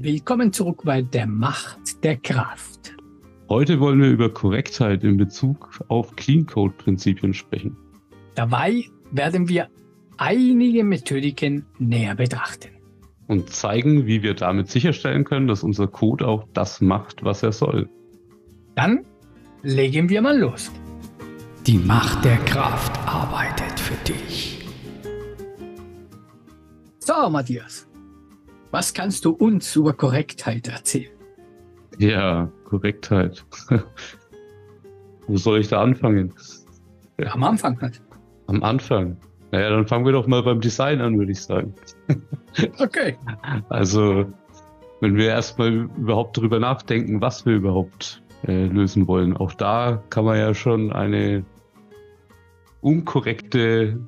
Willkommen zurück bei der Macht der Kraft. Heute wollen wir über Korrektheit in Bezug auf Clean Code Prinzipien sprechen. Dabei werden wir einige Methodiken näher betrachten. Und zeigen, wie wir damit sicherstellen können, dass unser Code auch das macht, was er soll. Dann legen wir mal los. Die Macht der Kraft arbeitet für dich. So, Matthias, was kannst du uns über Korrektheit erzählen? Ja, Korrektheit. Wo soll ich da anfangen? Am Anfang halt. Am Anfang. Naja, dann fangen wir doch mal beim Design an, würde ich sagen. Okay. Also, wenn wir erstmal überhaupt darüber nachdenken, was wir überhaupt äh, lösen wollen, auch da kann man ja schon eine unkorrekte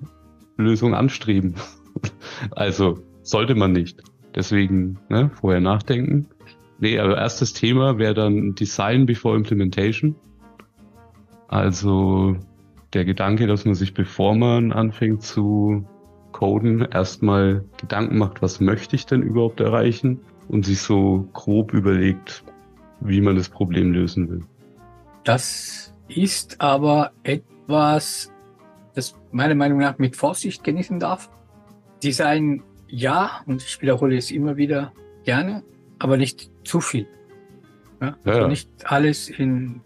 Lösung anstreben. also, sollte man nicht. Deswegen ne, vorher nachdenken. Nee, aber erstes Thema wäre dann Design before Implementation. Also der Gedanke, dass man sich, bevor man anfängt zu coden, erstmal Gedanken macht, was möchte ich denn überhaupt erreichen und sich so grob überlegt, wie man das Problem lösen will. Das ist aber etwas, das meiner Meinung nach mit Vorsicht genießen darf. Design ja, und ich wiederhole es immer wieder gerne, aber nicht zu viel. Ja? Ja, also nicht alles in,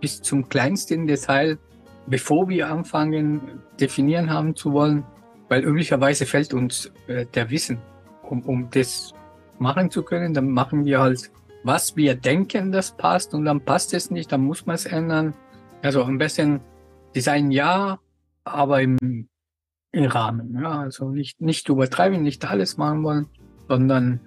bis zum kleinsten Detail, bevor wir anfangen, definieren haben zu wollen, weil üblicherweise fällt uns äh, der Wissen, um, um das machen zu können, dann machen wir halt, was wir denken, das passt und dann passt es nicht, dann muss man es ändern. Also am besten Design ja, aber im Rahmen. Ja, also nicht, nicht übertreiben, nicht alles machen wollen, sondern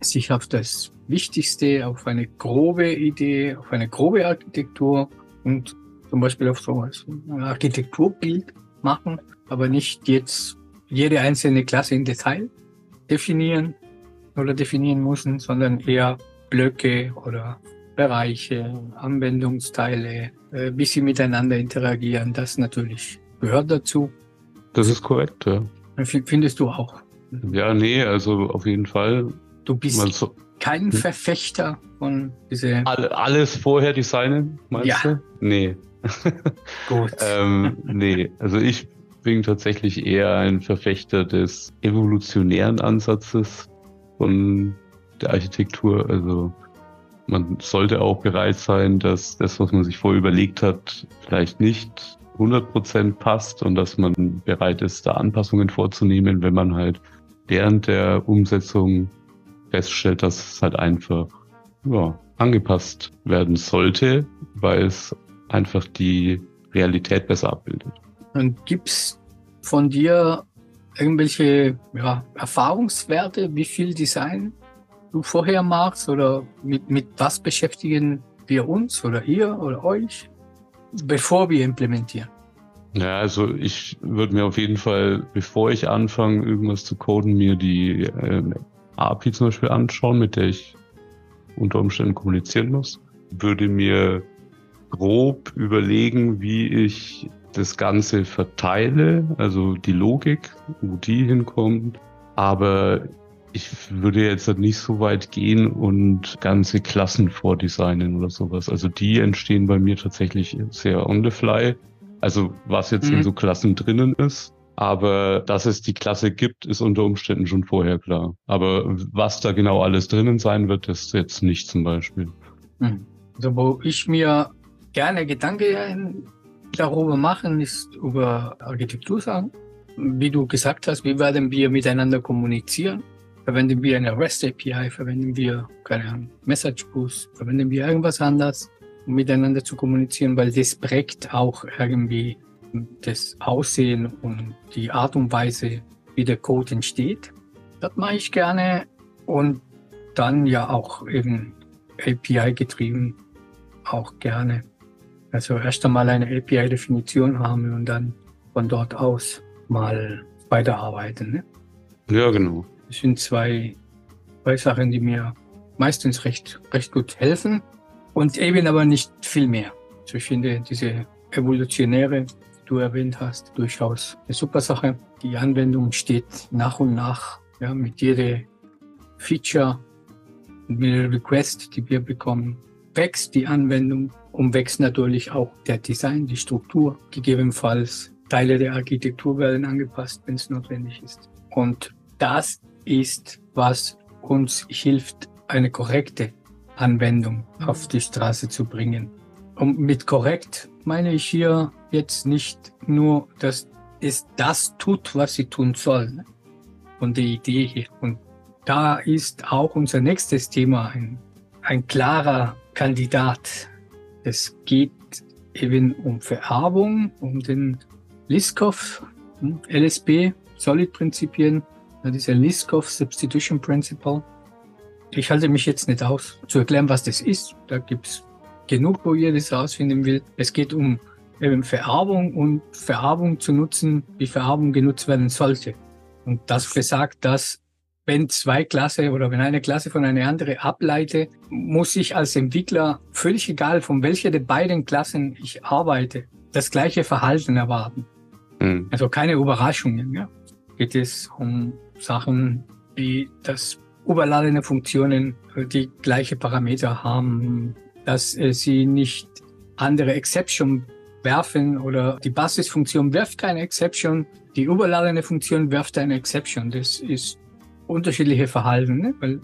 sich auf das Wichtigste, auf eine grobe Idee, auf eine grobe Architektur und zum Beispiel auf so ein Architekturbild machen, aber nicht jetzt jede einzelne Klasse im Detail definieren oder definieren müssen, sondern eher Blöcke oder Bereiche, Anwendungsteile, äh, wie sie miteinander interagieren. Das natürlich gehört dazu. Das ist korrekt, ja. F- Findest du auch? Ja, nee, also auf jeden Fall. Du bist so, kein Hm? Verfechter von diese alle, alles vorher designen, meinst Ja. du? Nee. gut. ähm, nee, also ich bin tatsächlich eher ein Verfechter des evolutionären Ansatzes von der Architektur. Also man sollte auch bereit sein, dass das, was man sich vorher überlegt hat, vielleicht nicht 100% passt und dass man bereit ist, da Anpassungen vorzunehmen, wenn man halt während der Umsetzung feststellt, dass es halt einfach ja, angepasst werden sollte, weil es einfach die Realität besser abbildet. Und gibt's von dir irgendwelche ja, Erfahrungswerte, wie viel Design du vorher machst oder mit, mit was beschäftigen wir uns oder ihr oder euch, bevor wir implementieren? Ja, also ich würde mir auf jeden Fall, bevor ich anfange, irgendwas zu coden, mir die ähm, API zum Beispiel anschauen, mit der ich unter Umständen kommunizieren muss. Würde mir grob überlegen, wie ich das Ganze verteile, also die Logik, wo die hinkommt. Aber ich würde jetzt halt nicht so weit gehen und ganze Klassen vordesignen oder sowas. Also die entstehen bei mir tatsächlich sehr on the fly. Also was jetzt Mhm. in so Klassen drinnen ist. Aber dass es die Klasse gibt, ist unter Umständen schon vorher klar. Aber was da genau alles drinnen sein wird, ist jetzt nicht zum Beispiel. Hm. Also wo ich mir gerne Gedanken darüber machen, ist über Architektur sagen. Wie du gesagt hast, wie werden wir miteinander kommunizieren? Verwenden wir eine REST API? Verwenden wir, keine Message Boost? Verwenden wir irgendwas anderes, um miteinander zu kommunizieren? Weil das prägt auch irgendwie das Aussehen und die Art und Weise, wie der Code entsteht. Das mache ich gerne. Und dann ja auch eben API getrieben auch gerne. Also erst einmal eine API-Definition haben und dann von dort aus mal weiterarbeiten. Ne? Ja, genau. Das sind zwei, zwei Sachen, die mir meistens recht, recht gut helfen und eben aber nicht viel mehr. Also ich finde diese evolutionäre, die du erwähnt hast, durchaus eine super Sache. Die Anwendung steht nach und nach ja, mit jeder Feature mit den Requests, die wir bekommen, wächst die Anwendung und wächst natürlich auch der Design, die Struktur. Gegebenenfalls Teile der Architektur werden angepasst, wenn es notwendig ist. Und das ist, was uns hilft, eine korrekte Anwendung auf die Straße zu bringen. Und mit korrekt meine ich hier jetzt nicht nur, dass es das tut, was sie tun soll. Von der Idee hier. Und da ist auch unser nächstes Thema ein, ein klarer Kandidat. Es geht eben um Vererbung, um den Liskov, LSB, Solid-Prinzipien, dieser Liskov Substitution Principle. Ich halte mich jetzt nicht aus, zu erklären, was das ist. Da gibt's genug, wo ihr das rausfinden will. Es geht um eben Vererbung und Vererbung zu nutzen, wie Vererbung genutzt werden sollte. Und das besagt, dass wenn zwei Klasse oder wenn eine Klasse von einer anderen ableite, muss ich als Entwickler, völlig egal von welcher der beiden Klassen ich arbeite, das gleiche Verhalten erwarten. Mhm. Also keine Überraschungen. Ja. Geht es um Sachen, wie das überladene Funktionen die gleiche Parameter haben, dass äh, sie nicht andere Exception werfen oder die Basisfunktion wirft keine Exception, die überladene Funktion wirft eine Exception. Das ist unterschiedliche Verhalten, ne? weil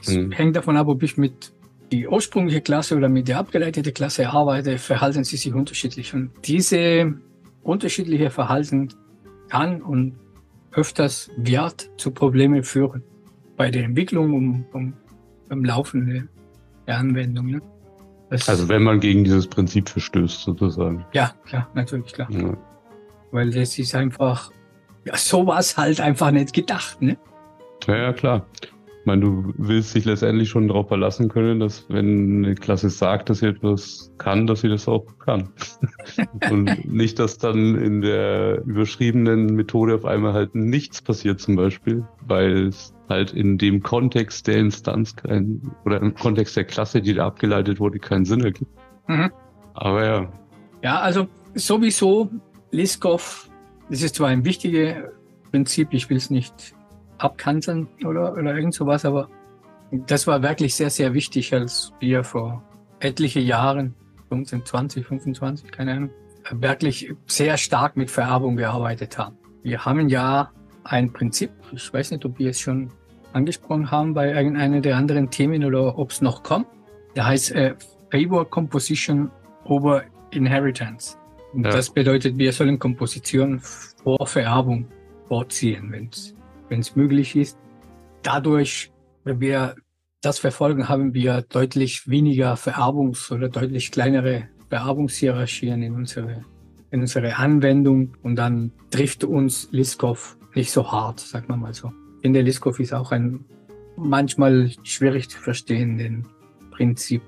es mhm. hängt davon ab, ob ich mit die ursprüngliche Klasse oder mit der abgeleiteten Klasse arbeite, verhalten sie sich unterschiedlich. Und diese unterschiedliche Verhalten kann und öfters wird zu Problemen führen bei der Entwicklung und, und beim Laufen der Anwendung. Ne? Also wenn man gegen dieses Prinzip verstößt, sozusagen. Ja, klar, natürlich, klar. Ja. Weil das ist einfach, ja, sowas halt einfach nicht gedacht, ne? Ja, ja, klar. Ich meine, du willst dich letztendlich schon darauf verlassen können, dass wenn eine Klasse sagt, dass sie etwas kann, dass sie das auch kann. und nicht, dass dann in der überschriebenen Methode auf einmal halt nichts passiert zum Beispiel, weil es halt in dem Kontext der Instanz kein, oder im Kontext der Klasse, die da abgeleitet wurde, keinen Sinn ergibt. Mhm. Aber ja. Ja, also sowieso Liskov, das ist zwar ein wichtiges Prinzip, ich will es nicht abkanzeln oder, oder irgend sowas, aber das war wirklich sehr, sehr wichtig, als wir vor etliche Jahren, 15, 20, 25, keine Ahnung, wirklich sehr stark mit Vererbung gearbeitet haben. Wir haben ja ein Prinzip, ich weiß nicht, ob wir es schon angesprochen haben bei irgendeiner der anderen Themen oder ob es noch kommt. Der heißt äh, Favor Composition over Inheritance. Ja. das bedeutet, wir sollen Komposition vor Vererbung vorziehen, wenn es wenn es möglich ist. Dadurch, wenn wir das verfolgen, haben wir deutlich weniger Vererbungs- oder deutlich kleinere Vererbungshierarchien in unsere, in unsere Anwendung und dann trifft uns Liskov nicht so hart, sagen wir mal so. In der Liskov ist auch ein manchmal schwierig zu verstehen, Prinzip.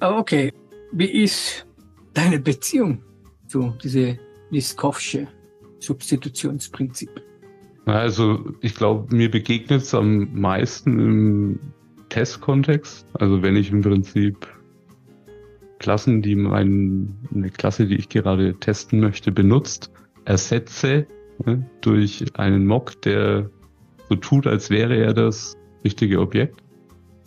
Aber okay, wie ist deine Beziehung zu diesem Liskovsche Substitutionsprinzip? Also ich glaube, mir begegnet es am meisten im Testkontext. Also wenn ich im Prinzip Klassen, die mein, eine Klasse, die ich gerade testen möchte, benutzt, ersetze ne, durch einen Mock, der so tut, als wäre er das richtige Objekt.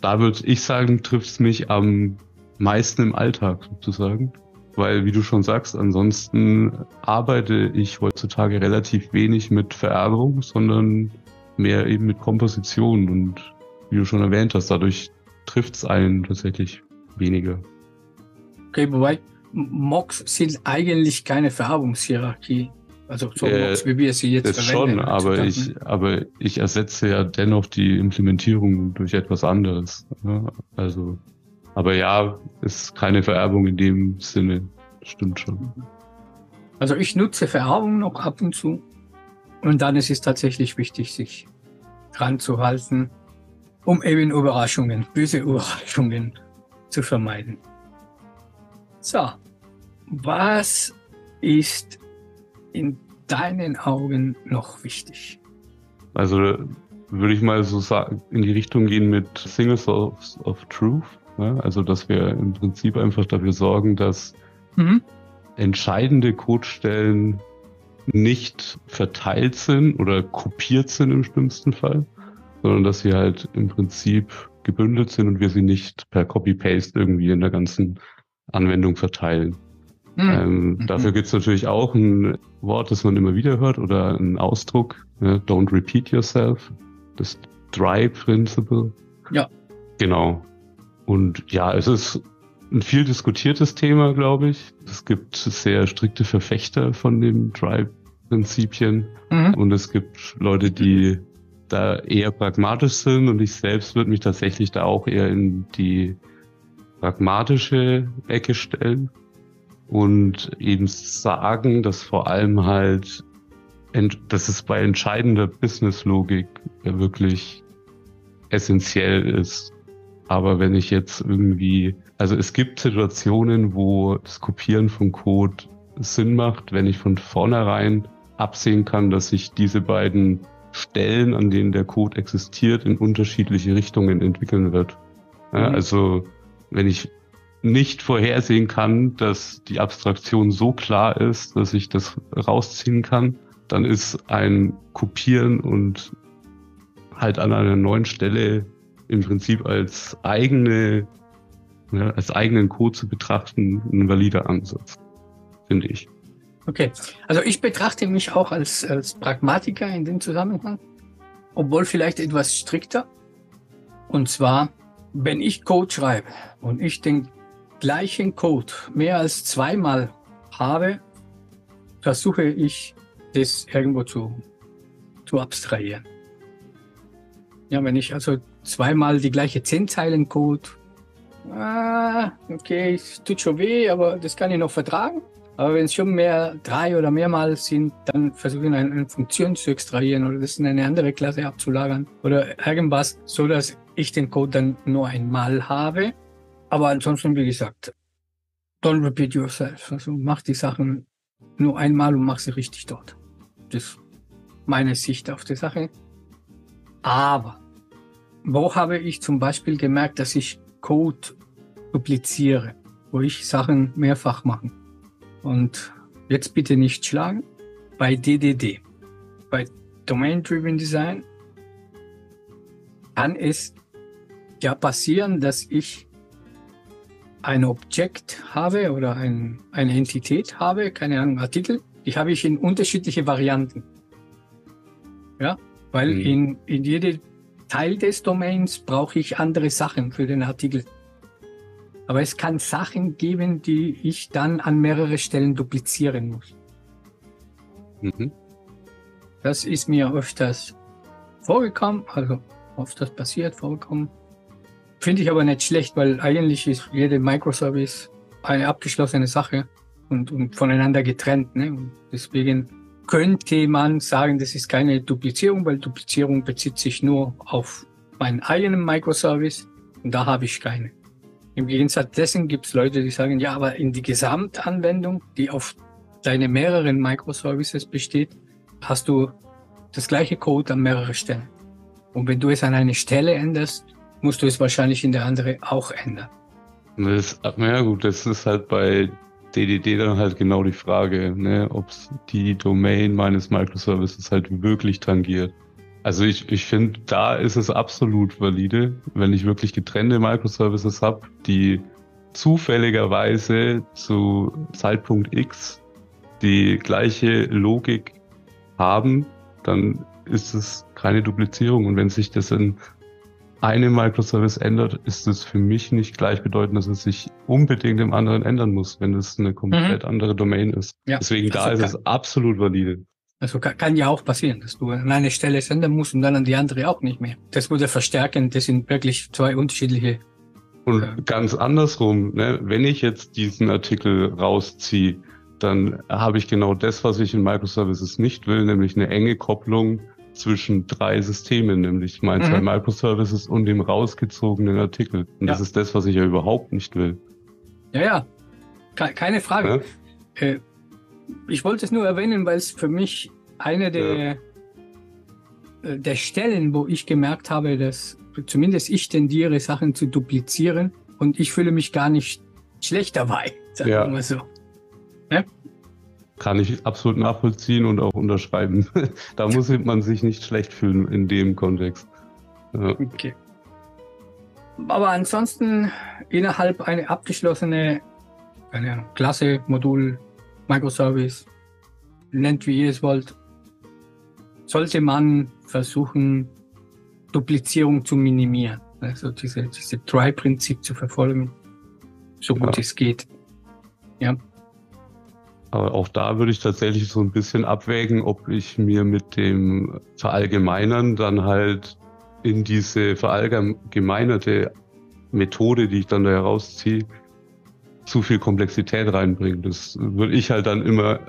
Da würde ich sagen, trifft es mich am meisten im Alltag sozusagen weil, wie du schon sagst, ansonsten arbeite ich heutzutage relativ wenig mit Vererbung, sondern mehr eben mit Komposition und wie du schon erwähnt hast, dadurch trifft es einen tatsächlich weniger. Okay, wobei Mocks sind eigentlich keine Vererbungshierarchie. Also so äh, Mocks, wie wir sie jetzt das verwenden. schon, aber ich, aber ich ersetze ja dennoch die Implementierung durch etwas anderes. Ja, also aber ja, ist keine Vererbung in dem Sinne. Stimmt schon. Also ich nutze Vererbung noch ab und zu. Und dann ist es tatsächlich wichtig, sich dran zu halten, um eben Überraschungen, böse Überraschungen zu vermeiden. So, was ist in deinen Augen noch wichtig? Also würde ich mal so sagen, in die Richtung gehen mit Singles of, of Truth. Ne? Also, dass wir im Prinzip einfach dafür sorgen, dass mhm. entscheidende Codestellen nicht verteilt sind oder kopiert sind im schlimmsten Fall, sondern dass sie halt im Prinzip gebündelt sind und wir sie nicht per Copy-Paste irgendwie in der ganzen Anwendung verteilen. Mhm. Ähm, mhm. Dafür gibt es natürlich auch ein Wort, das man immer wieder hört oder ein Ausdruck, ne? don't repeat yourself, das Dry Principle. Ja. Genau. Und ja, es ist ein viel diskutiertes Thema, glaube ich. Es gibt sehr strikte Verfechter von den Dry-Prinzipien mhm. und es gibt Leute, die da eher pragmatisch sind und ich selbst würde mich tatsächlich da auch eher in die pragmatische Ecke stellen und eben sagen, dass vor allem halt, dass es bei entscheidender Businesslogik wirklich essentiell ist. Aber wenn ich jetzt irgendwie, also es gibt Situationen, wo das Kopieren von Code Sinn macht, wenn ich von vornherein absehen kann, dass sich diese beiden Stellen, an denen der Code existiert, in unterschiedliche Richtungen entwickeln wird. Ja, mhm. also wenn ich nicht vorhersehen kann, dass die Abstraktion so klar ist, dass ich das rausziehen kann, dann ist ein Kopieren und halt an einer neuen Stelle im Prinzip als eigene, ja, als eigenen Code zu betrachten, ein valider Ansatz, finde ich. Okay, also ich betrachte mich auch als, als Pragmatiker in dem Zusammenhang, obwohl vielleicht etwas strikter. Und zwar, wenn ich Code schreibe und ich den gleichen Code mehr als zweimal habe, versuche ich, das irgendwo zu, zu abstrahieren. Ja, wenn ich also zweimal die gleiche zehn Zeilen Code, ah, okay, es tut schon weh, aber das kann ich noch vertragen. Aber wenn es schon mehr drei oder mehrmals sind, dann versuche ich eine, eine Funktion zu extrahieren oder das in eine andere Klasse abzulagern oder irgendwas, so dass ich den Code dann nur einmal habe. Aber ansonsten, wie gesagt, don't repeat yourself. Also mach die Sachen nur einmal und mach sie richtig dort. Das ist meine Sicht auf die Sache. Aber wo habe ich zum Beispiel gemerkt, dass ich Code dupliziere, wo ich Sachen mehrfach mache? Und jetzt bitte nicht schlagen. Bei DDD, bei Domain Driven Design, kann es ja passieren, dass ich ein Objekt habe oder ein, eine Entität habe, keine Ahnung, Artikel, die habe ich in unterschiedliche Varianten. Ja, weil mhm. in, in jede Teil des Domains brauche ich andere Sachen für den Artikel. Aber es kann Sachen geben, die ich dann an mehrere Stellen duplizieren muss. Mhm. Das ist mir öfters vorgekommen, also öfters passiert, vorgekommen. Finde ich aber nicht schlecht, weil eigentlich ist jede Microservice eine abgeschlossene Sache und, und voneinander getrennt. Ne? Und deswegen könnte man sagen, das ist keine Duplizierung, weil Duplizierung bezieht sich nur auf meinen eigenen Microservice und da habe ich keine. Im Gegensatz dessen gibt es Leute, die sagen, ja, aber in die Gesamtanwendung, die auf deine mehreren Microservices besteht, hast du das gleiche Code an mehrere Stellen. Und wenn du es an eine Stelle änderst, musst du es wahrscheinlich in der andere auch ändern. Das, ja gut, das ist halt bei DDD dann halt genau die Frage, ne, ob die Domain meines Microservices halt wirklich tangiert. Also ich, ich finde, da ist es absolut valide, wenn ich wirklich getrennte Microservices habe, die zufälligerweise zu Zeitpunkt X die gleiche Logik haben, dann ist es keine Duplizierung. Und wenn sich das in eine Microservice ändert, ist es für mich nicht gleichbedeutend, dass es sich unbedingt im anderen ändern muss, wenn es eine komplett mhm. andere Domain ist. Ja. Deswegen da also ist es absolut valide. Also kann, kann, ja auch passieren, dass du an eine Stelle senden musst und dann an die andere auch nicht mehr. Das würde verstärken, das sind wirklich zwei unterschiedliche. Und äh, ganz andersrum, ne? wenn ich jetzt diesen Artikel rausziehe, dann habe ich genau das, was ich in Microservices nicht will, nämlich eine enge Kopplung zwischen drei Systemen, nämlich meinen mhm. zwei Microservices und dem rausgezogenen Artikel. Und ja. das ist das, was ich ja überhaupt nicht will. Ja, ja. Keine Frage. Ja? Äh, ich wollte es nur erwähnen, weil es für mich eine der, ja. Äh, der Stellen, wo ich gemerkt habe, dass zumindest ich tendiere, Sachen zu duplizieren und ich fühle mich gar nicht schlecht dabei, sagen wir mal so. Kann ich absolut nachvollziehen und auch unterschreiben. da muss man sich nicht schlecht fühlen in dem Kontext. Ja. Okay. Aber ansonsten innerhalb eine abgeschlossene keine Ahnung, Klasse, Modul, Microservice, nennt wie ihr es wollt, sollte man versuchen, Duplizierung zu minimieren. Also diese, diese Try-Prinzip zu verfolgen, so gut Ja. es geht. Ja, Aber auch da würde ich tatsächlich so ein bisschen abwägen, ob ich mir mit dem Verallgemeinern dann halt in diese verallgemeinerte Methode, die ich dann da herausziehe, zu viel Komplexität reinbringe. Das würde ich halt dann immer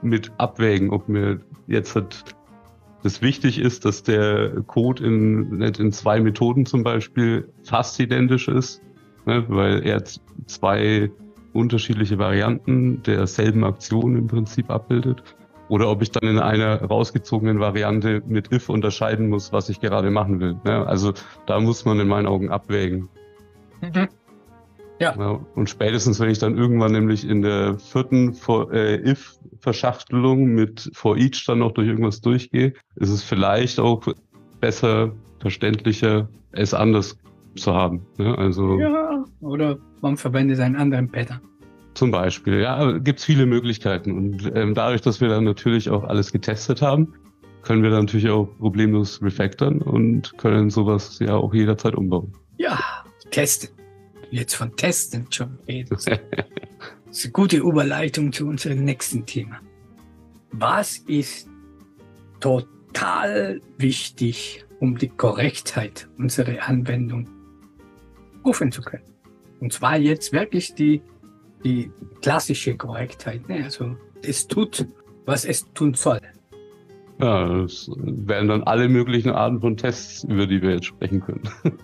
mit abwägen, ob mir jetzt halt das wichtig ist, dass der Code in, nicht in zwei Methoden zum Beispiel fast identisch ist, ne, weil er zwei unterschiedliche Varianten derselben Aktion im Prinzip abbildet. Oder ob ich dann in einer rausgezogenen Variante mit if unterscheiden muss, was ich gerade machen will. Ne? Also da muss man in meinen Augen abwägen. Mhm. Ja, und spätestens, wenn ich dann irgendwann nämlich in der vierten for, äh, if-Verschachtelung mit for each dann noch durch irgendwas durchgehe, ist es vielleicht auch besser, verständlicher, es anders zu haben. Ne? Also ja. Oder man verwendet einen anderen Pattern. Zum Beispiel, ja, gibt's viele Möglichkeiten. Und ähm, dadurch, dass wir dann natürlich auch alles getestet haben, können wir dann natürlich auch problemlos refactoren und können sowas ja auch jederzeit umbauen. Ja, testen. Jetzt von Testen schon reden. Das ist eine gute Überleitung zu unserem nächsten Thema. Was ist total wichtig, um die Korrektheit unserer Anwendung rufen zu können? Und zwar jetzt wirklich die, die klassische Korrektheit. Ne? Also es tut, was es tun soll. Ja, das wären dann alle möglichen Arten von Tests, über die wir jetzt sprechen können.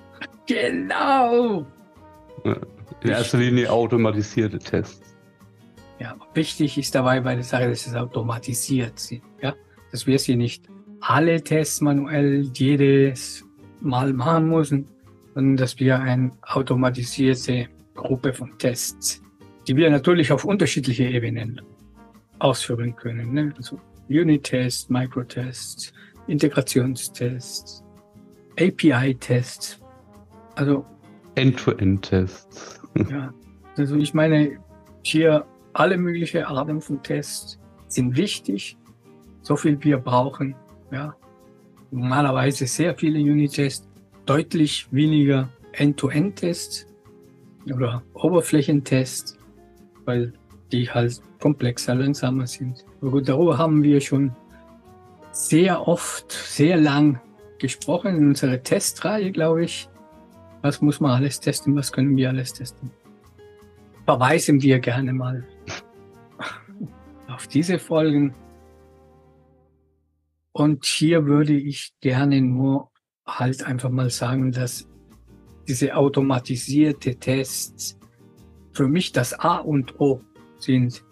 Genau! In erster Linie automatisierte Tests. Ja, wichtig ist dabei bei der Sache, dass es automatisiert sind. Ja, dass wir sie nicht alle Tests manuell jedes Mal machen müssen, sondern dass wir eine automatisierte Gruppe von Tests, die wir natürlich auf unterschiedliche Ebenen ausführen können. Ne? Also Unit-Tests, Microtests, Integrationstests, API-Tests. Also End-to-End-Tests. ja, also ich meine, hier alle möglichen Arten von Tests sind wichtig, so viel wir brauchen. Ja, normalerweise sehr viele Unit-Tests, deutlich weniger End-to-End-Tests oder Oberflächentests, weil die halt komplexer, langsamer sind. Aber gut, darüber haben wir schon sehr oft, sehr lang gesprochen in unserer Testreihe, glaube ich. Was muss man alles testen? Was können wir alles testen? Verweisen wir gerne mal auf diese Folgen. Und hier würde ich gerne nur halt einfach mal sagen, dass diese automatisierte Tests für mich das A und O sind,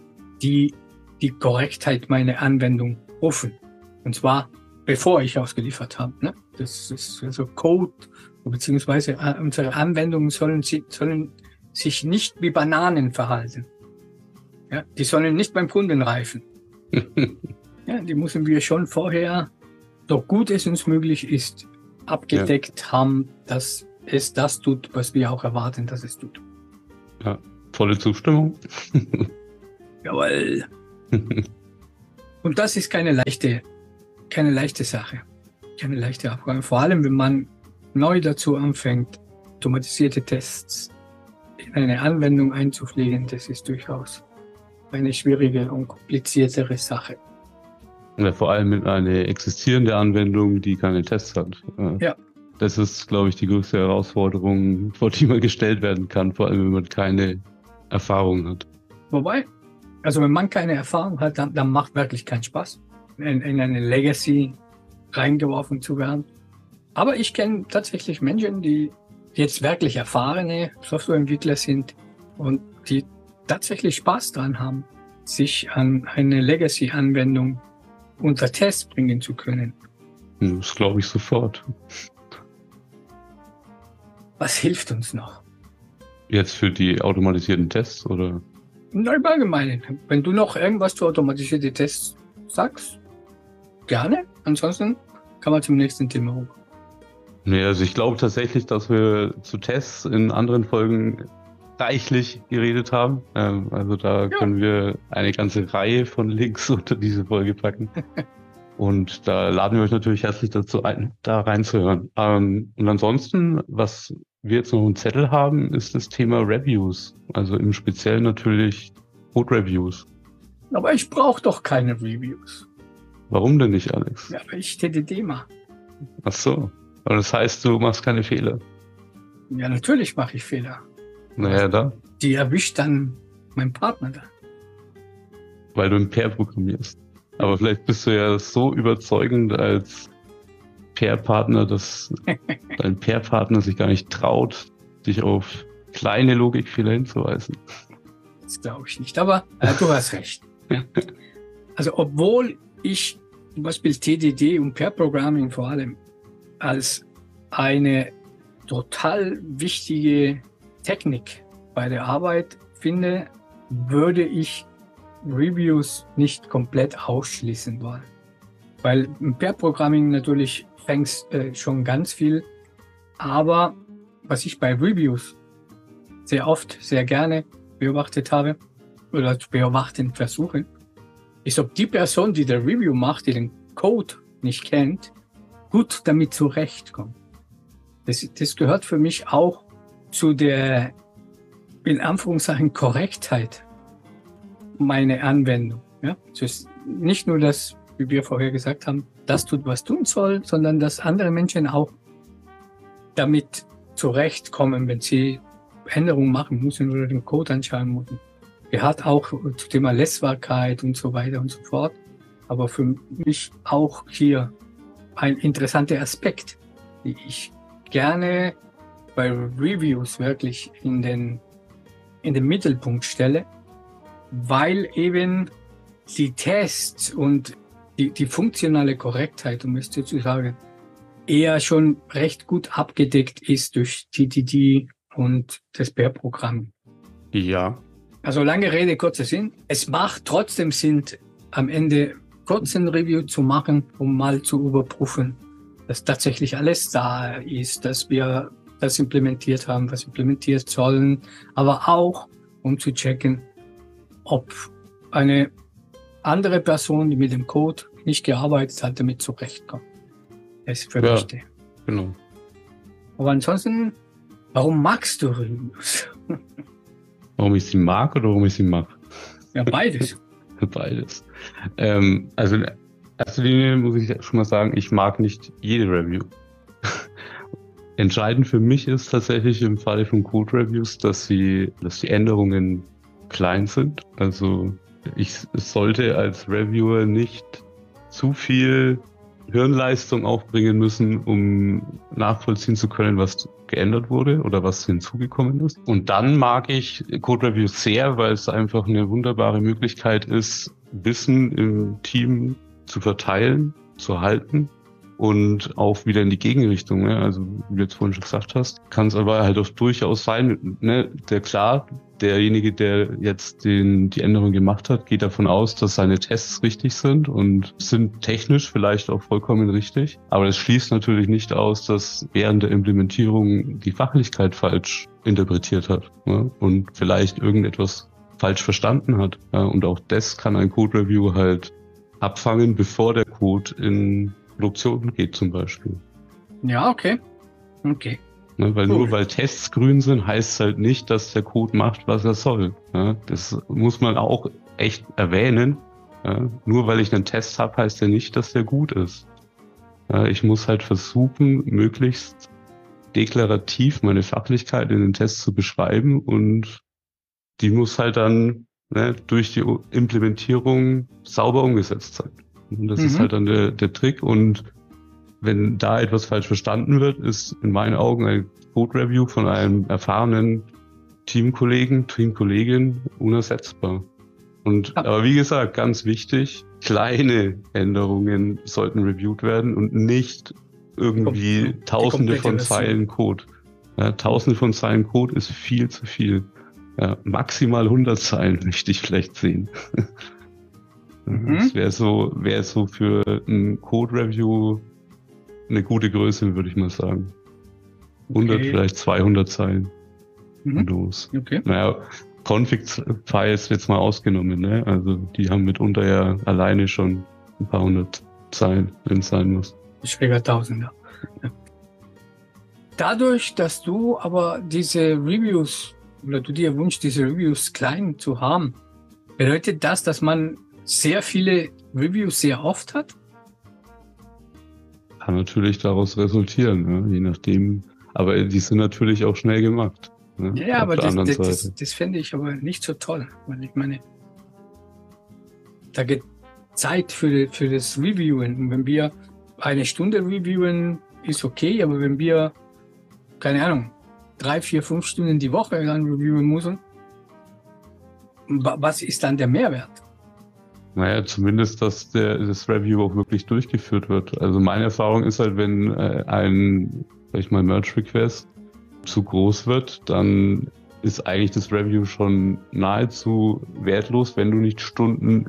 die die Korrektheit meiner Anwendung rufen. Und zwar bevor ich ausgeliefert habe. Ne? Das ist also Code beziehungsweise äh, unsere Anwendungen sollen, sollen sich nicht wie Bananen verhalten. Ja, die sollen nicht beim Kunden reifen. Ja, die müssen wir schon vorher, so gut es uns möglich ist, abgedeckt haben, dass es das tut, was wir auch erwarten, dass es tut. Volle Zustimmung. Jawohl. Und das ist keine leichte, keine leichte Sache. Keine leichte Aufgabe. Vor allem, wenn man neu dazu anfängt, automatisierte Tests in eine Anwendung einzupflegen, das ist durchaus eine schwierige und kompliziertere Sache. Ja, vor allem mit einer existierenden Anwendung, die keine Tests hat. Ja. Das ist, glaube ich, die größte Herausforderung, vor die man gestellt werden kann, vor allem wenn man keine Erfahrung hat. Wobei, also wenn man keine Erfahrung hat, dann, dann macht wirklich keinen Spaß, in, in eine Legacy reingeworfen zu werden. Aber ich kenne tatsächlich Menschen, die jetzt wirklich erfahrene Softwareentwickler sind und die tatsächlich Spaß dran haben, sich an eine Legacy-Anwendung unter Test bringen zu können. Hm, Das glaube ich sofort. Was hilft uns noch? Jetzt für die automatisierten Tests oder? Na, im Allgemeinen. Wenn du noch irgendwas zu automatisierte Tests sagst, gerne. Ansonsten kann man zum nächsten Thema rüber. Nee, also ich glaube tatsächlich, dass wir zu Tests in anderen Folgen reichlich geredet haben. Ähm, also da ja. können wir eine ganze Reihe von Links unter diese Folge packen. Und da laden wir euch natürlich herzlich dazu ein, da reinzuhören. Ähm, und ansonsten, was wir jetzt noch im Zettel haben, ist das Thema Reviews. Also im Speziellen natürlich Code Reviews. Aber ich brauche doch keine Reviews. Warum denn nicht, Alex? Ja, weil ich TDD mache. Ach so. Aber das heißt, du machst keine Fehler. Ja, natürlich mache ich Fehler. Naja, da. Die erwischt dann mein Partner da. Weil du ein Pair programmierst. Aber vielleicht bist du ja so überzeugend als Pair-Partner, dass dein Pair-Partner sich gar nicht traut, dich auf kleine Logikfehler hinzuweisen. Das glaube ich nicht, aber äh, du hast recht. Also obwohl ich zum Beispiel TDD und Pair Programming vor allem als eine total wichtige Technik bei der Arbeit finde, würde ich Reviews nicht komplett ausschließen wollen. Weil im Pair Programming natürlich fängst äh, schon ganz viel, aber was ich bei Reviews sehr oft, sehr gerne beobachtet habe oder zu beobachten versuche, ist, ob die Person, die der Review macht, die den Code nicht kennt, gut damit zurechtkommt. Das, das gehört für mich auch zu der, in Anführungszeichen, Korrektheit meiner Anwendung. Ja? Das ist nicht nur das, wie wir vorher gesagt haben, das tut, was tun soll, sondern dass andere Menschen auch damit zurechtkommen, wenn sie Änderungen machen müssen oder den Code anschauen müssen. Gehört auch zu Thema Lesbarkeit und so weiter und so fort. Aber für mich auch hier ein interessanter Aspekt, die ich gerne bei Reviews wirklich in den, in den Mittelpunkt stelle, weil eben die Tests und die, die funktionale Korrektheit, um es zu sagen, eher schon recht gut abgedeckt ist durch TTD und das Bär-Programm. Ja. Also lange Rede, kurzer Sinn. Es macht trotzdem Sinn, am Ende kurzen Review zu machen, um mal zu überprüfen, dass tatsächlich alles da ist, dass wir das implementiert haben, was implementiert sollen, aber auch um zu checken, ob eine andere Person, die mit dem Code nicht gearbeitet hat, damit zurechtkommt. Das ist für ja, mich Genau. Aber ansonsten, warum magst du Reviews? warum ich sie mag oder warum ich sie mache? Ja, beides. Beides. Ähm, also in erster Linie muss ich schon mal sagen, ich mag nicht jede Review. Entscheidend für mich ist tatsächlich im Falle von Code Reviews, dass sie, dass die Änderungen klein sind. Also ich sollte als Reviewer nicht zu viel Hirnleistung aufbringen müssen, um nachvollziehen zu können, was geändert wurde oder was hinzugekommen ist. Und dann mag ich Code Reviews sehr, weil es einfach eine wunderbare Möglichkeit ist, Wissen im Team zu verteilen, zu halten und auch wieder in die Gegenrichtung. Ne? Also wie du jetzt vorhin schon gesagt hast, kann es aber halt auch durchaus sein, ne? der klar, derjenige, der jetzt den, die Änderung gemacht hat, geht davon aus, dass seine Tests richtig sind und sind technisch vielleicht auch vollkommen richtig. Aber es schließt natürlich nicht aus, dass während der Implementierung die Fachlichkeit falsch interpretiert hat ne? und vielleicht irgendetwas falsch verstanden hat. Ja, und auch das kann ein Code-Review halt abfangen, bevor der Code in Produktion geht zum Beispiel. Ja, okay. Okay. Ne, weil cool. nur weil Tests grün sind, heißt es halt nicht, dass der Code macht, was er soll. Ja, das muss man auch echt erwähnen. Ja, nur weil ich einen Test habe, heißt ja nicht, dass der gut ist. Ja, ich muss halt versuchen, möglichst deklarativ meine Fachlichkeit in den Test zu beschreiben und die muss halt dann ne, durch die Implementierung sauber umgesetzt sein. Und das mhm. ist halt dann der, der Trick. Und wenn da etwas falsch verstanden wird, ist in meinen Augen ein Code Review von einem erfahrenen Teamkollegen, Teamkollegin unersetzbar. Und ja. aber wie gesagt, ganz wichtig, kleine Änderungen sollten reviewed werden und nicht irgendwie die tausende von Zeilen Code. Ja, tausende von Zeilen Code ist viel zu viel. Ja, maximal 100 Zeilen möchte ich vielleicht sehen. Mhm. Das wäre so, wäre so für ein Code-Review eine gute Größe, würde ich mal sagen. 100, Okay. vielleicht 200 Zeilen Mhm. los. Okay. Naja, Config-Files jetzt mal ausgenommen, ne? Also die haben mitunter ja alleine schon ein paar hundert Zeilen, wenn es sein muss. Schräger Tausender. Ja. Dadurch, dass du aber diese Reviews oder du dir wünschst, diese Reviews klein zu haben, bedeutet das, dass man sehr viele Reviews sehr oft hat? Kann natürlich daraus resultieren, ne? je nachdem. Aber die sind natürlich auch schnell gemacht. Ne? Ja, Auf aber das, das, das, das fände ich aber nicht so toll, weil ich meine, da geht Zeit für, für das Reviewen. Und wenn wir eine Stunde reviewen, ist okay, aber wenn wir, keine Ahnung, drei, vier, fünf Stunden die Woche dann reviewen müssen, wa- was ist dann der Mehrwert? Naja, zumindest, dass der, das Review auch wirklich durchgeführt wird. Also meine Erfahrung ist halt, wenn äh, ein, sag ich mal, Merge-Request zu groß wird, dann ist eigentlich das Review schon nahezu wertlos, wenn du nicht Stunden,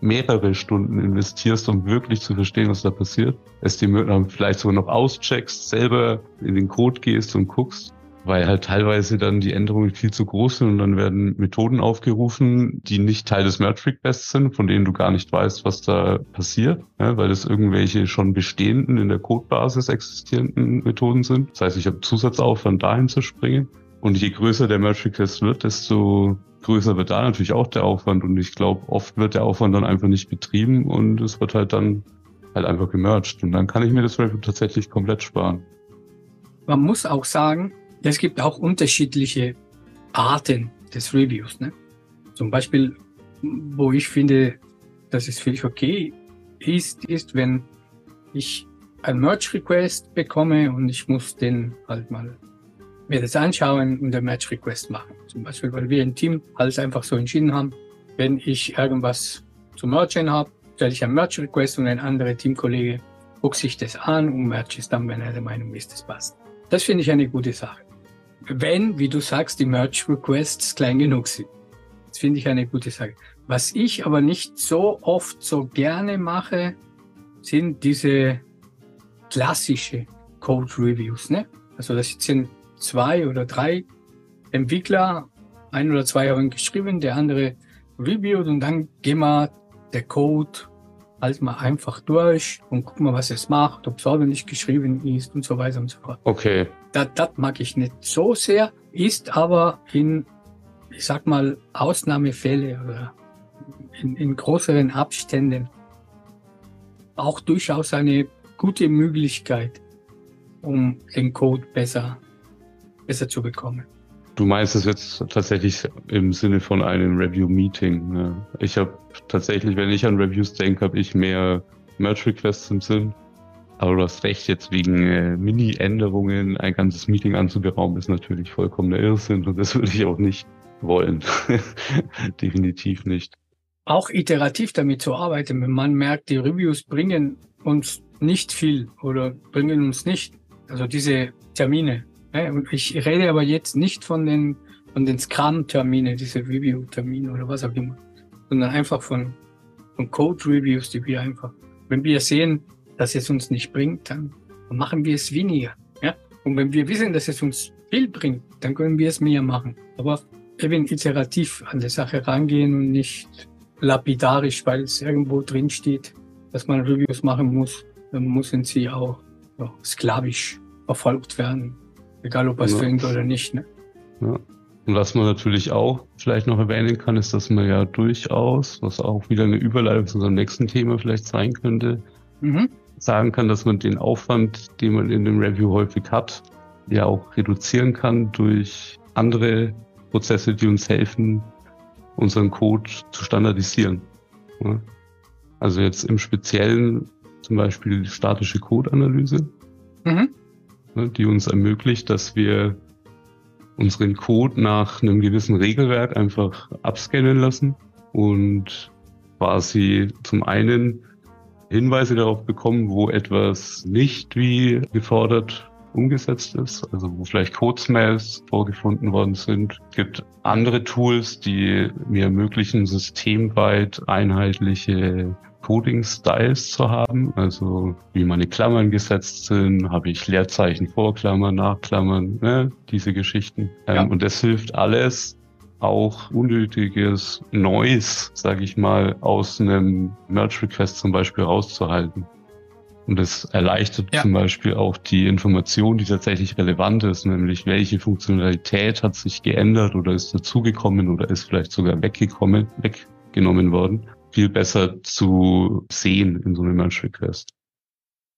mehrere Stunden investierst, um wirklich zu verstehen, was da passiert. Es dir vielleicht sogar noch auscheckst, selber in den Code gehst und guckst weil halt teilweise dann die Änderungen viel zu groß sind und dann werden Methoden aufgerufen, die nicht Teil des Merge Requests sind, von denen du gar nicht weißt, was da passiert, ja, weil es irgendwelche schon bestehenden in der Codebasis existierenden Methoden sind. Das heißt, ich habe Zusatzaufwand dahin zu springen. Und je größer der Merge Request wird, desto größer wird da natürlich auch der Aufwand. Und ich glaube, oft wird der Aufwand dann einfach nicht betrieben und es wird halt dann halt einfach gemerged. Und dann kann ich mir das Review tatsächlich komplett sparen. Man muss auch sagen, es gibt auch unterschiedliche Arten des Reviews. Ne? Zum Beispiel, wo ich finde, dass es völlig okay ist, ist, wenn ich ein Merge Request bekomme und ich muss den halt mal mir das anschauen und den Merge Request machen. Zum Beispiel, weil wir im Team alles einfach so entschieden haben, wenn ich irgendwas zu mergen habe, stelle ich ein Merge Request und ein anderer Teamkollege guckt sich das an und merge es dann, wenn er der Meinung ist, das passt. Das finde ich eine gute Sache. Wenn, wie du sagst, die Merge Requests klein genug sind. Das finde ich eine gute Sache. Was ich aber nicht so oft so gerne mache, sind diese klassische Code Reviews. Ne? Also das sind zwei oder drei Entwickler, ein oder zwei haben geschrieben, der andere reviewt und dann gehen wir der Code halt mal einfach durch und gucken mal, was es macht, ob es ordentlich geschrieben ist und so weiter und so fort. Okay, Das, das mag ich nicht so sehr, ist aber in, ich sag mal, Ausnahmefälle oder in, in größeren Abständen auch durchaus eine gute Möglichkeit, um den Code besser, besser zu bekommen. Du meinst es jetzt tatsächlich im Sinne von einem Review-Meeting. Ne? Ich habe tatsächlich, wenn ich an Reviews denke, habe ich mehr Merge-Requests im Sinn. Aber du hast recht, jetzt wegen äh, Mini-Änderungen ein ganzes Meeting anzuberaumen, ist natürlich vollkommener Irrsinn und das würde ich auch nicht wollen. Definitiv nicht. Auch iterativ damit zu arbeiten, wenn man merkt, die Reviews bringen uns nicht viel oder bringen uns nicht, also diese Termine, Ne? Und ich rede aber jetzt nicht von den, von den Scrum-Termine, diese Review-Termine oder was auch immer, sondern einfach von, von Code-Reviews, die wir einfach, wenn wir sehen, dass es uns nicht bringt, dann machen wir es weniger. Ja? Und wenn wir wissen, dass es uns viel bringt, dann können wir es mehr machen. Aber eben iterativ an die Sache rangehen und nicht lapidarisch, weil es irgendwo drin steht, dass man Reviews machen muss, dann müssen sie auch ja, sklavisch verfolgt werden. Egal ob was Ja. bringt oder nicht. Ne? Ja. Und was man natürlich auch vielleicht noch erwähnen kann, ist, dass man ja durchaus, was auch wieder eine Überleitung zu unserem nächsten Thema vielleicht sein könnte, Mhm. sagen kann, dass man den Aufwand, den man in dem Review häufig hat, ja auch reduzieren kann durch andere Prozesse, die uns helfen, unseren Code zu standardisieren. Ja. Also jetzt im Speziellen zum Beispiel die statische Code-Analyse, Mhm. Ne, die uns ermöglicht, dass wir unseren Code nach einem gewissen Regelwerk einfach abscannen lassen und quasi zum einen Hinweise darauf bekommen, wo etwas nicht wie gefordert umgesetzt ist, also wo vielleicht Code-Smells vorgefunden worden sind. Es gibt andere Tools, die mir ermöglichen, systemweit einheitliche Coding-Styles zu haben, also wie meine Klammern gesetzt sind, habe ich Leerzeichen vor Klammern, nach Klammern, ne, diese Geschichten. Ähm, ja. Und das hilft alles, auch unnötiges Noise, sage ich mal, aus einem Merge-Request zum Beispiel rauszuhalten. Und das erleichtert ja. zum Beispiel auch die Information, die tatsächlich relevant ist, nämlich welche Funktionalität hat sich geändert oder ist dazugekommen oder ist vielleicht sogar weggekommen, weggenommen worden, viel besser zu sehen in so einem Merge-Request.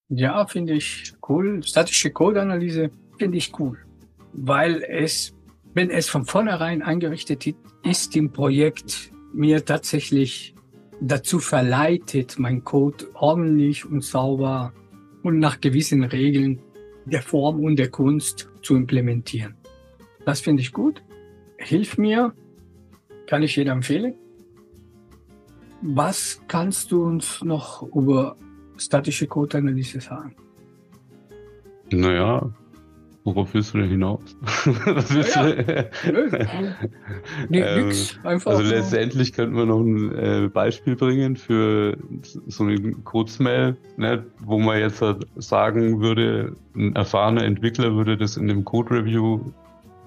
Ja, finde ich cool. Statische Code-Analyse finde ich cool, weil es, wenn es von vornherein eingerichtet ist im Projekt, mir tatsächlich dazu verleitet, mein Code ordentlich und sauber und nach gewissen Regeln der Form und der Kunst zu implementieren. Das finde ich gut, hilft mir, kann ich jedem empfehlen. Was kannst du uns noch über statische Code-Analyse sagen? Naja, Worauf willst du denn hinaus? Was willst ja, du? nee, ähm, nix. Einfach also letztendlich könnten wir noch ein äh, Beispiel bringen für so eine Kurzmail, ne, wo man jetzt halt sagen würde, ein erfahrener Entwickler würde das in dem Code Review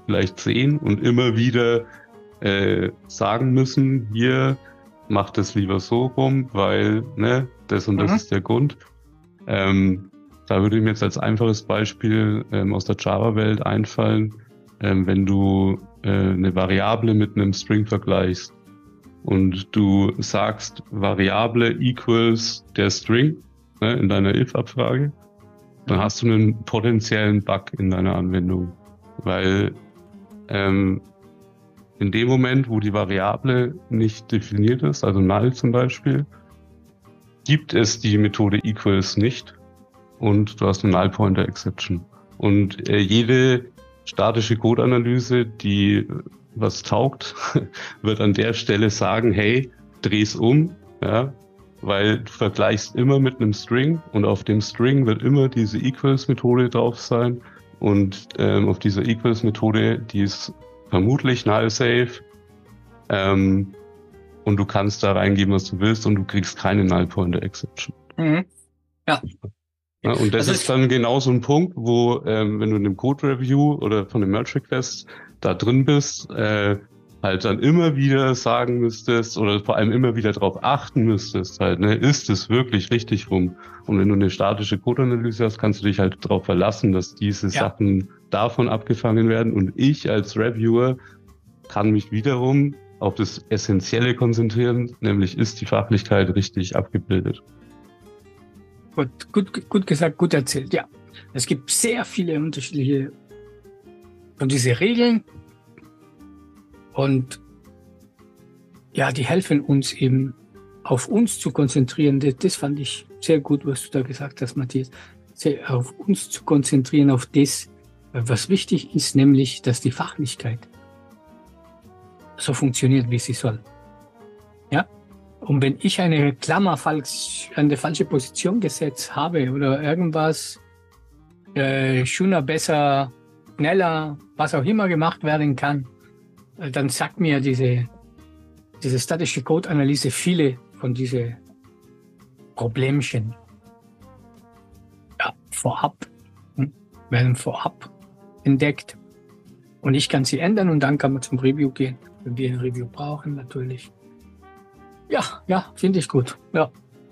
vielleicht sehen und immer wieder äh, sagen müssen, hier macht es lieber so rum, weil ne, das und das mhm. ist der Grund. Ähm, da würde mir jetzt als einfaches Beispiel ähm, aus der Java-Welt einfallen, ähm, wenn du äh, eine Variable mit einem String vergleichst und du sagst, Variable equals der String ne, in deiner if-Abfrage, dann hast du einen potenziellen Bug in deiner Anwendung, weil ähm, in dem Moment, wo die Variable nicht definiert ist, also null zum Beispiel, gibt es die Methode equals nicht und du hast eine Null Pointer Exception. Und äh, jede statische Code-Analyse, die äh, was taugt, wird an der Stelle sagen, hey, dreh's um, ja, weil du vergleichst immer mit einem String und auf dem String wird immer diese Equals-Methode drauf sein und ähm, auf dieser Equals-Methode, die ist vermutlich null safe ähm, und du kannst da reingeben, was du willst und du kriegst keine Null Pointer Exception. Mhm. Ja, ja, und das also ist dann genau so ein Punkt, wo, ähm, wenn du in einem Code Review oder von einem Merge Request da drin bist, äh, halt dann immer wieder sagen müsstest oder vor allem immer wieder darauf achten müsstest, halt, ne, ist es wirklich richtig rum? Und wenn du eine statische Code-Analyse hast, kannst du dich halt darauf verlassen, dass diese ja. Sachen davon abgefangen werden. Und ich als Reviewer kann mich wiederum auf das Essentielle konzentrieren, nämlich ist die Fachlichkeit richtig abgebildet. Gut, gut, gut gesagt, gut erzählt, ja. Es gibt sehr viele unterschiedliche von diese Regeln und ja, die helfen uns eben auf uns zu konzentrieren. Das, das fand ich sehr gut, was du da gesagt hast, Matthias. Sehr auf uns zu konzentrieren, auf das, was wichtig ist, nämlich, dass die Fachlichkeit so funktioniert, wie sie soll. Ja, und wenn ich eine Klammer falsch, an der falsche Position gesetzt habe oder irgendwas äh, schöner, besser, schneller, was auch immer gemacht werden kann, dann sagt mir diese, diese statische Code-Analyse viele von diesen Problemchen ja, vorab, hm, werden vorab entdeckt. Und ich kann sie ändern und dann kann man zum Review gehen, wenn wir ein Review brauchen natürlich. Ja, ja, finde ich gut. Ja,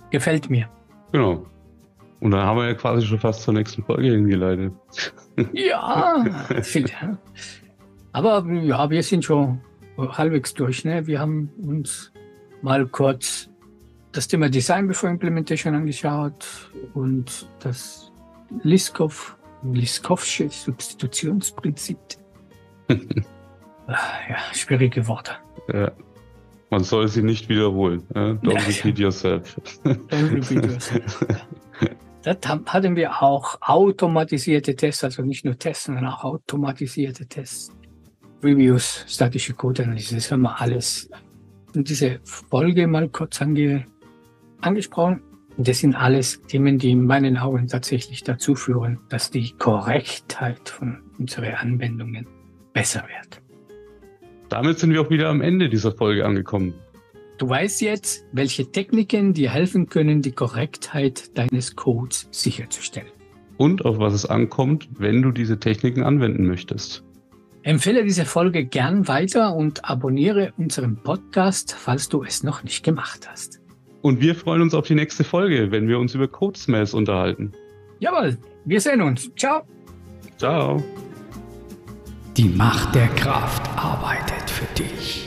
gefällt mir. Genau. Und dann haben wir ja quasi schon fast zur nächsten Folge hingeleitet. Ja, viel. Aber ja, wir sind schon halbwegs durch. Ne? Wir haben uns mal kurz das Thema Design before Implementation angeschaut und das Liskov, Liskovsche Substitutionsprinzip. ja, schwierige Worte. Ja. Man soll sie nicht wiederholen. Äh? Don't ja, repeat ja. yourself. Don't repeat yourself. Das hatten wir auch automatisierte Tests, also nicht nur Tests, sondern auch automatisierte Tests. Reviews, statische Code-Analyse, das haben wir alles in dieser Folge mal kurz ange angesprochen. Und das sind alles Themen, die in meinen Augen tatsächlich dazu führen, dass die Korrektheit von unseren Anwendungen besser wird. Damit sind wir auch wieder am Ende dieser Folge angekommen. Du weißt jetzt, welche Techniken dir helfen können, die Korrektheit deines Codes sicherzustellen. Und auf was es ankommt, wenn du diese Techniken anwenden möchtest. Empfehle diese Folge gern weiter und abonniere unseren Podcast, falls du es noch nicht gemacht hast. Und wir freuen uns auf die nächste Folge, wenn wir uns über Codesmells unterhalten. Jawohl, wir sehen uns. Ciao. Ciao. Die Macht der Kraft arbeitet für dich.